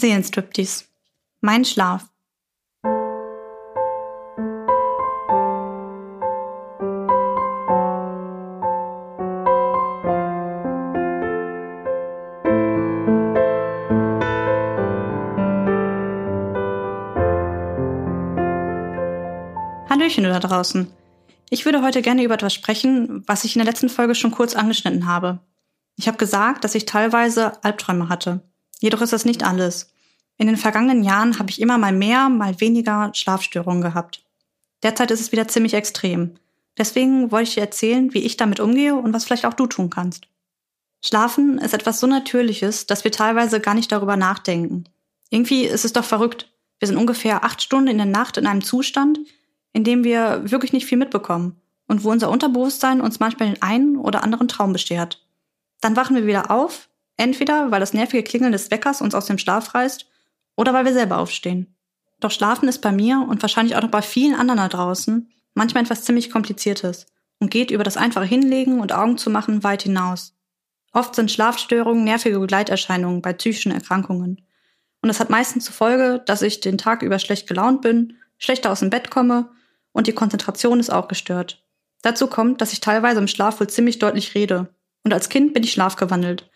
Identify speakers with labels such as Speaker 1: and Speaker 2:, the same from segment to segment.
Speaker 1: Seelenstriptease. Mein Schlaf. Hallöchen da draußen. Ich würde heute gerne über etwas sprechen, was ich in der letzten Folge schon kurz angeschnitten habe. Ich habe gesagt, dass ich teilweise Albträume hatte. Jedoch ist das nicht alles. In den vergangenen Jahren habe ich immer mal mehr, mal weniger Schlafstörungen gehabt. Derzeit ist es wieder ziemlich extrem. Deswegen wollte ich dir erzählen, wie ich damit umgehe und was vielleicht auch du tun kannst. Schlafen ist etwas so Natürliches, dass wir teilweise gar nicht darüber nachdenken. Irgendwie ist es doch verrückt. Wir sind ungefähr acht Stunden in der Nacht in einem Zustand, in dem wir wirklich nicht viel mitbekommen und wo unser Unterbewusstsein uns manchmal den einen oder anderen Traum beschert. Dann wachen wir wieder auf, Entweder weil das nervige Klingeln des Weckers uns aus dem Schlaf reißt oder weil wir selber aufstehen. Doch Schlafen ist bei mir und wahrscheinlich auch noch bei vielen anderen da draußen manchmal etwas ziemlich Kompliziertes und geht über das einfache Hinlegen und Augen zu machen weit hinaus. Oft sind Schlafstörungen nervige Begleiterscheinungen bei psychischen Erkrankungen. Und das hat meistens zur Folge, dass ich den Tag über schlecht gelaunt bin, schlechter aus dem Bett komme und die Konzentration ist auch gestört. Dazu kommt, dass ich teilweise im Schlaf wohl ziemlich deutlich rede. Und als Kind bin ich schlafgewandelt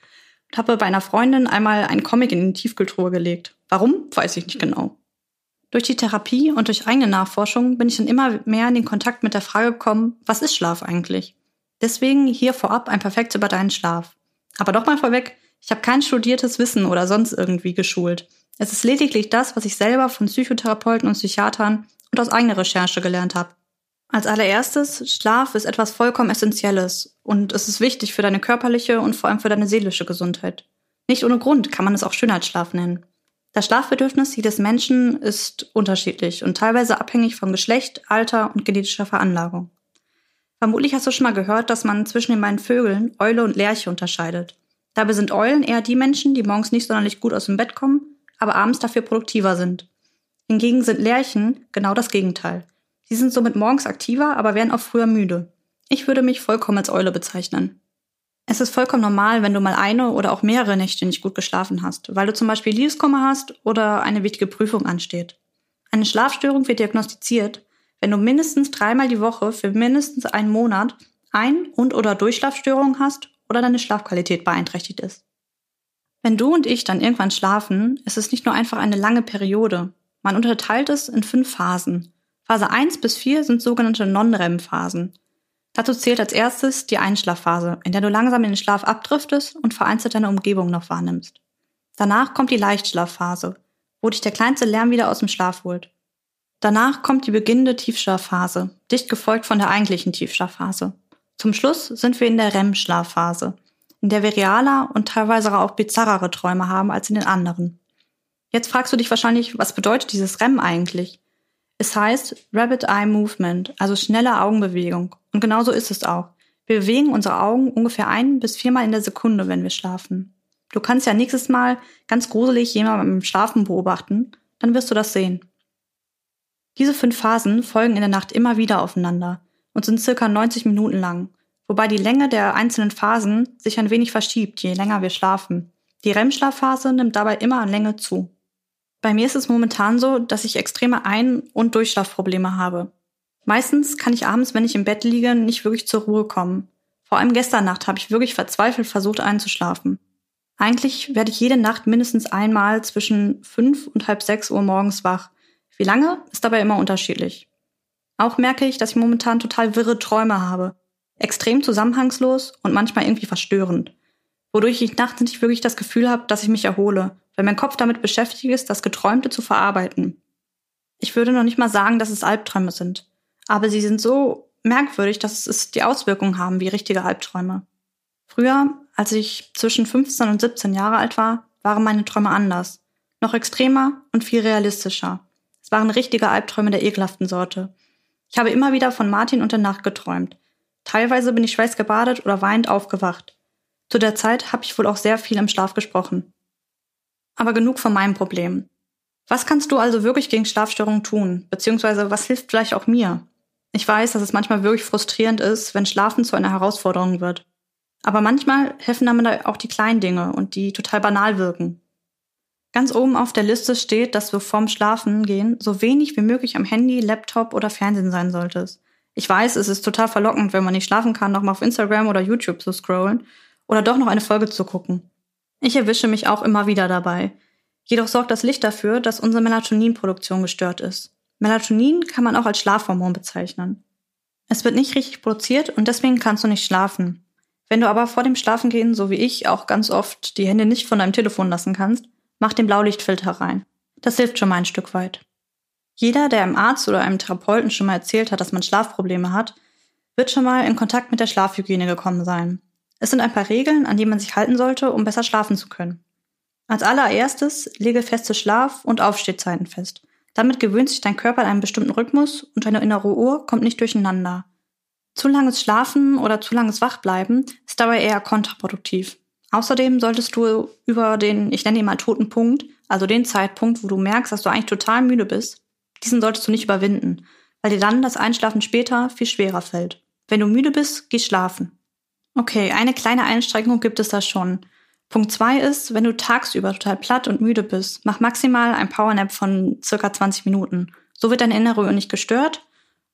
Speaker 1: und habe bei einer Freundin einmal einen Comic in die Tiefkultur gelegt. Warum? Weiß ich nicht genau. Durch die Therapie und durch eigene Nachforschung bin ich dann immer mehr in den Kontakt mit der Frage gekommen, was ist Schlaf eigentlich? Deswegen hier vorab ein Perfekt über deinen Schlaf. Aber doch mal vorweg, ich habe kein studiertes Wissen oder sonst irgendwie geschult. Es ist lediglich das, was ich selber von Psychotherapeuten und Psychiatern und aus eigener Recherche gelernt habe. Als allererstes, Schlaf ist etwas vollkommen Essentielles und es ist wichtig für deine körperliche und vor allem für deine seelische Gesundheit. Nicht ohne Grund kann man es auch Schönheitsschlaf nennen. Das Schlafbedürfnis jedes Menschen ist unterschiedlich und teilweise abhängig von Geschlecht, Alter und genetischer Veranlagung. Vermutlich hast du schon mal gehört, dass man zwischen den beiden Vögeln Eule und Lerche unterscheidet. Dabei sind Eulen eher die Menschen, die morgens nicht sonderlich gut aus dem Bett kommen, aber abends dafür produktiver sind. Hingegen sind Lerchen genau das Gegenteil. Sie sind somit morgens aktiver, aber werden auch früher müde. Ich würde mich vollkommen als Eule bezeichnen. Es ist vollkommen normal, wenn du mal eine oder auch mehrere Nächte nicht gut geschlafen hast, weil du zum Beispiel Liebeskummer hast oder eine wichtige Prüfung ansteht. Eine Schlafstörung wird diagnostiziert, wenn du mindestens dreimal die Woche für mindestens einen Monat Ein- und oder Durchschlafstörungen hast oder deine Schlafqualität beeinträchtigt ist. Wenn du und ich dann irgendwann schlafen, ist es nicht nur einfach eine lange Periode. Man unterteilt es in fünf Phasen. Phase 1 bis 4 sind sogenannte Non-REM-Phasen. Dazu zählt als erstes die Einschlafphase, in der du langsam in den Schlaf abdriftest und vereinzelt deine Umgebung noch wahrnimmst. Danach kommt die Leichtschlafphase, wo dich der kleinste Lärm wieder aus dem Schlaf holt. Danach kommt die beginnende Tiefschlafphase, dicht gefolgt von der eigentlichen Tiefschlafphase. Zum Schluss sind wir in der REM-Schlafphase, in der wir realer und teilweise auch bizarrere Träume haben als in den anderen. Jetzt fragst du dich wahrscheinlich, was bedeutet dieses REM eigentlich? Es heißt Rapid Eye Movement, also schnelle Augenbewegung. Und genauso ist es auch. Wir bewegen unsere Augen ungefähr ein bis viermal in der Sekunde, wenn wir schlafen. Du kannst ja nächstes Mal ganz gruselig jemanden beim Schlafen beobachten, dann wirst du das sehen. Diese fünf Phasen folgen in der Nacht immer wieder aufeinander und sind circa 90 Minuten lang, wobei die Länge der einzelnen Phasen sich ein wenig verschiebt, je länger wir schlafen. Die REM-Schlafphase nimmt dabei immer an Länge zu. Bei mir ist es momentan so, dass ich extreme Ein- und Durchschlafprobleme habe. Meistens kann ich abends, wenn ich im Bett liege, nicht wirklich zur Ruhe kommen. Vor allem gestern Nacht habe ich wirklich verzweifelt versucht einzuschlafen. Eigentlich werde ich jede Nacht mindestens einmal zwischen fünf und halb sechs Uhr morgens wach. Wie lange ist dabei immer unterschiedlich. Auch merke ich, dass ich momentan total wirre Träume habe. Extrem zusammenhangslos und manchmal irgendwie verstörend. Wodurch ich nachts nicht wirklich das Gefühl habe, dass ich mich erhole weil mein Kopf damit beschäftigt ist, das Geträumte zu verarbeiten. Ich würde noch nicht mal sagen, dass es Albträume sind, aber sie sind so merkwürdig, dass es die Auswirkungen haben wie richtige Albträume. Früher, als ich zwischen 15 und 17 Jahre alt war, waren meine Träume anders, noch extremer und viel realistischer. Es waren richtige Albträume der ekelhaften Sorte. Ich habe immer wieder von Martin und der Nacht geträumt. Teilweise bin ich schweißgebadet oder weinend aufgewacht. Zu der Zeit habe ich wohl auch sehr viel im Schlaf gesprochen. Aber genug von meinem Problem. Was kannst du also wirklich gegen Schlafstörungen tun? Beziehungsweise was hilft vielleicht auch mir? Ich weiß, dass es manchmal wirklich frustrierend ist, wenn Schlafen zu einer Herausforderung wird. Aber manchmal helfen damit auch die kleinen Dinge und die total banal wirken. Ganz oben auf der Liste steht, dass du vorm Schlafen gehen so wenig wie möglich am Handy, Laptop oder Fernsehen sein solltest. Ich weiß, es ist total verlockend, wenn man nicht schlafen kann, nochmal auf Instagram oder YouTube zu scrollen oder doch noch eine Folge zu gucken. Ich erwische mich auch immer wieder dabei. Jedoch sorgt das Licht dafür, dass unsere Melatoninproduktion gestört ist. Melatonin kann man auch als Schlafhormon bezeichnen. Es wird nicht richtig produziert und deswegen kannst du nicht schlafen. Wenn du aber vor dem Schlafengehen, so wie ich, auch ganz oft die Hände nicht von deinem Telefon lassen kannst, Mach den Blaulichtfilter rein. Das hilft schon mal ein Stück weit. Jeder, der einem Arzt oder einem Therapeuten schon mal erzählt hat, dass man Schlafprobleme hat, wird schon mal in Kontakt mit der Schlafhygiene gekommen sein. Es sind ein paar Regeln, an die man sich halten sollte, um besser schlafen zu können. Als allererstes lege feste Schlaf- und Aufstehzeiten fest. Damit gewöhnt sich dein Körper an einen bestimmten Rhythmus und deine innere Uhr kommt nicht durcheinander. Zu langes Schlafen oder zu langes Wachbleiben ist dabei eher kontraproduktiv. Außerdem solltest du über den, ich nenne ihn mal toten Punkt, also den Zeitpunkt, wo du merkst, dass du eigentlich total müde bist, diesen solltest du nicht überwinden, weil dir dann das Einschlafen später viel schwerer fällt. Wenn du müde bist, geh schlafen. Okay, eine kleine Einschränkung gibt es da schon. Punkt zwei ist, wenn du tagsüber total platt und müde bist, mach maximal ein Powernap von circa 20 Minuten. So wird deine innere Uhr nicht gestört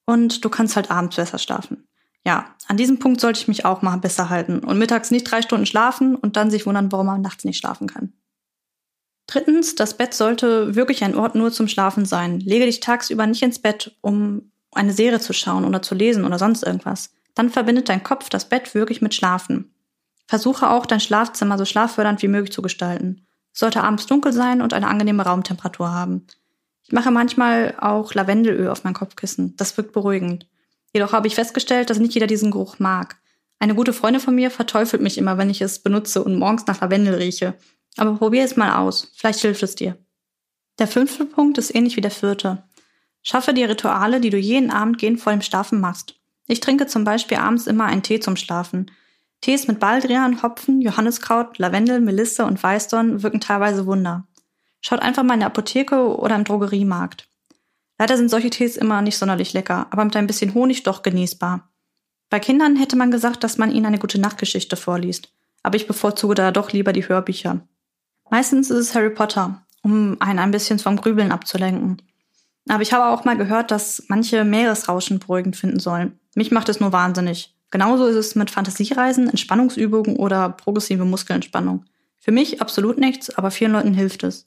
Speaker 1: und du kannst halt abends besser schlafen ja, an diesem Punkt sollte ich mich auch mal besser halten und mittags nicht drei Stunden schlafen und dann sich wundern, warum man nachts nicht schlafen kann. Drittens, das Bett sollte wirklich ein Ort nur zum Schlafen sein. Lege dich tagsüber nicht ins Bett, um eine Serie zu schauen oder zu lesen oder sonst irgendwas. Dann verbindet dein Kopf das Bett wirklich mit Schlafen. Versuche auch, dein Schlafzimmer so schlaffördernd wie möglich zu gestalten. Es sollte abends dunkel sein und eine angenehme Raumtemperatur haben. Ich mache manchmal auch Lavendelöl auf mein Kopfkissen. Das wirkt beruhigend. Jedoch habe ich festgestellt, dass nicht jeder diesen Geruch mag. Eine gute Freundin von mir verteufelt mich immer, wenn ich es benutze und morgens nach Lavendel rieche. Aber probier es mal aus. Vielleicht hilft es dir. Der fünfte Punkt ist ähnlich wie der vierte. Schaffe dir Rituale, die du jeden Abend gehend vor dem Schlafen machst. Ich trinke zum Beispiel abends immer einen Tee zum Schlafen. Tees mit Baldrian, Hopfen, Johanniskraut, Lavendel, Melisse und Weißdorn wirken teilweise Wunder. Schaut einfach mal in der Apotheke oder im Drogeriemarkt. Leider sind solche Tees immer nicht sonderlich lecker, aber mit ein bisschen Honig doch genießbar. Bei Kindern hätte man gesagt, dass man ihnen eine gute Nachtgeschichte vorliest, aber ich bevorzuge da doch lieber die Hörbücher. Meistens ist es Harry Potter, um einen ein bisschen vom Grübeln abzulenken. Aber ich habe auch mal gehört, dass manche Meeresrauschen beruhigend finden sollen. Mich macht es nur wahnsinnig. Genauso ist es mit Fantasiereisen, Entspannungsübungen oder progressive Muskelentspannung. Für mich absolut nichts, aber vielen Leuten hilft es.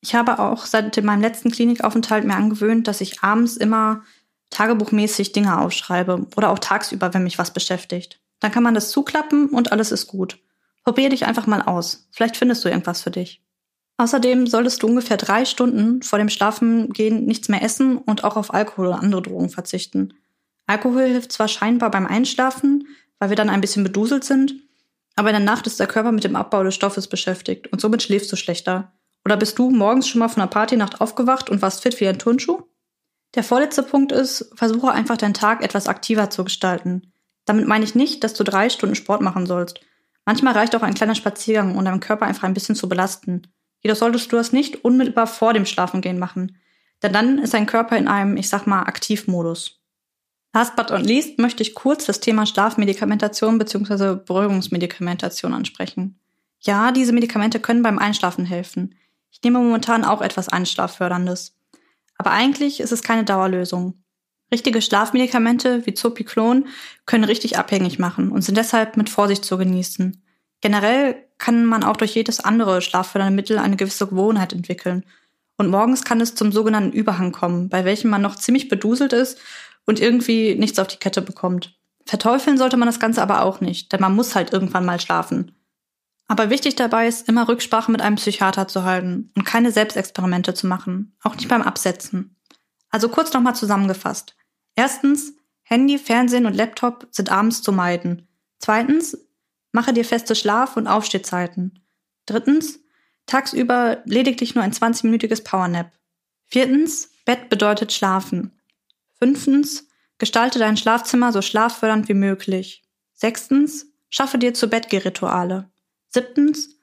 Speaker 1: Ich habe auch seit meinem letzten Klinikaufenthalt mir angewöhnt, dass ich abends immer tagebuchmäßig Dinge aufschreibe oder auch tagsüber, wenn mich was beschäftigt. Dann kann man das zuklappen und alles ist gut. Probier dich einfach mal aus. Vielleicht findest du irgendwas für dich. Außerdem solltest du ungefähr drei Stunden vor dem Schlafengehen nichts mehr essen und auch auf Alkohol oder andere Drogen verzichten. Alkohol hilft zwar scheinbar beim Einschlafen, weil wir dann ein bisschen beduselt sind, aber in der Nacht ist der Körper mit dem Abbau des Stoffes beschäftigt und somit schläfst du schlechter. Oder bist du morgens schon mal von einer Partynacht aufgewacht und warst fit wie ein Turnschuh? Der vorletzte Punkt ist, versuche einfach deinen Tag etwas aktiver zu gestalten. Damit meine ich nicht, dass du drei Stunden Sport machen sollst. Manchmal reicht auch ein kleiner Spaziergang, um deinen Körper einfach ein bisschen zu belasten. Jedoch solltest du das nicht unmittelbar vor dem Schlafengehen machen. Denn dann ist dein Körper in einem, ich sag mal, Aktivmodus. Last but not least möchte ich kurz das Thema Schlafmedikamentation bzw. Beruhigungsmedikamentation ansprechen. Ja, diese Medikamente können beim Einschlafen helfen. Ich nehme momentan auch etwas Einschlafförderndes. Aber eigentlich ist es keine Dauerlösung. Richtige Schlafmedikamente wie Zopiclon können richtig abhängig machen und sind deshalb mit Vorsicht zu genießen. Generell kann man auch durch jedes andere schlaffördernde Mittel eine gewisse Gewohnheit entwickeln. Und morgens kann es zum sogenannten Überhang kommen, bei welchem man noch ziemlich beduselt ist und irgendwie nichts auf die Kette bekommt. Verteufeln sollte man das Ganze aber auch nicht, denn man muss halt irgendwann mal schlafen. Aber wichtig dabei ist, immer Rücksprache mit einem Psychiater zu halten und keine Selbstexperimente zu machen, auch nicht beim Absetzen. Also kurz nochmal zusammengefasst. Erstens, Handy, Fernsehen und Laptop sind abends zu meiden. Zweitens, mache dir feste Schlaf- und Aufstehzeiten. Drittens, tagsüber lediglich nur ein 20-minütiges Powernap. Viertens, Bett bedeutet schlafen. Fünftens, gestalte dein Schlafzimmer so schlaffördernd wie möglich. Sechstens, schaffe dir zu Bettgehrituale. Siebtens,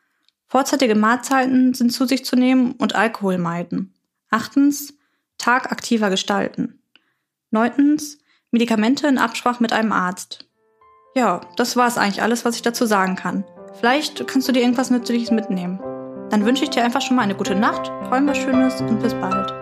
Speaker 1: vorzeitige Mahlzeiten sind zu sich zu nehmen und Alkohol meiden. Achtens, Tag aktiver gestalten. Neuntens, Medikamente in Absprache mit einem Arzt. Ja, das war es eigentlich alles, was ich dazu sagen kann. Vielleicht kannst du dir irgendwas Nützliches mitnehmen. Dann wünsche ich dir einfach schon mal eine gute Nacht, träum was Schönes und bis bald.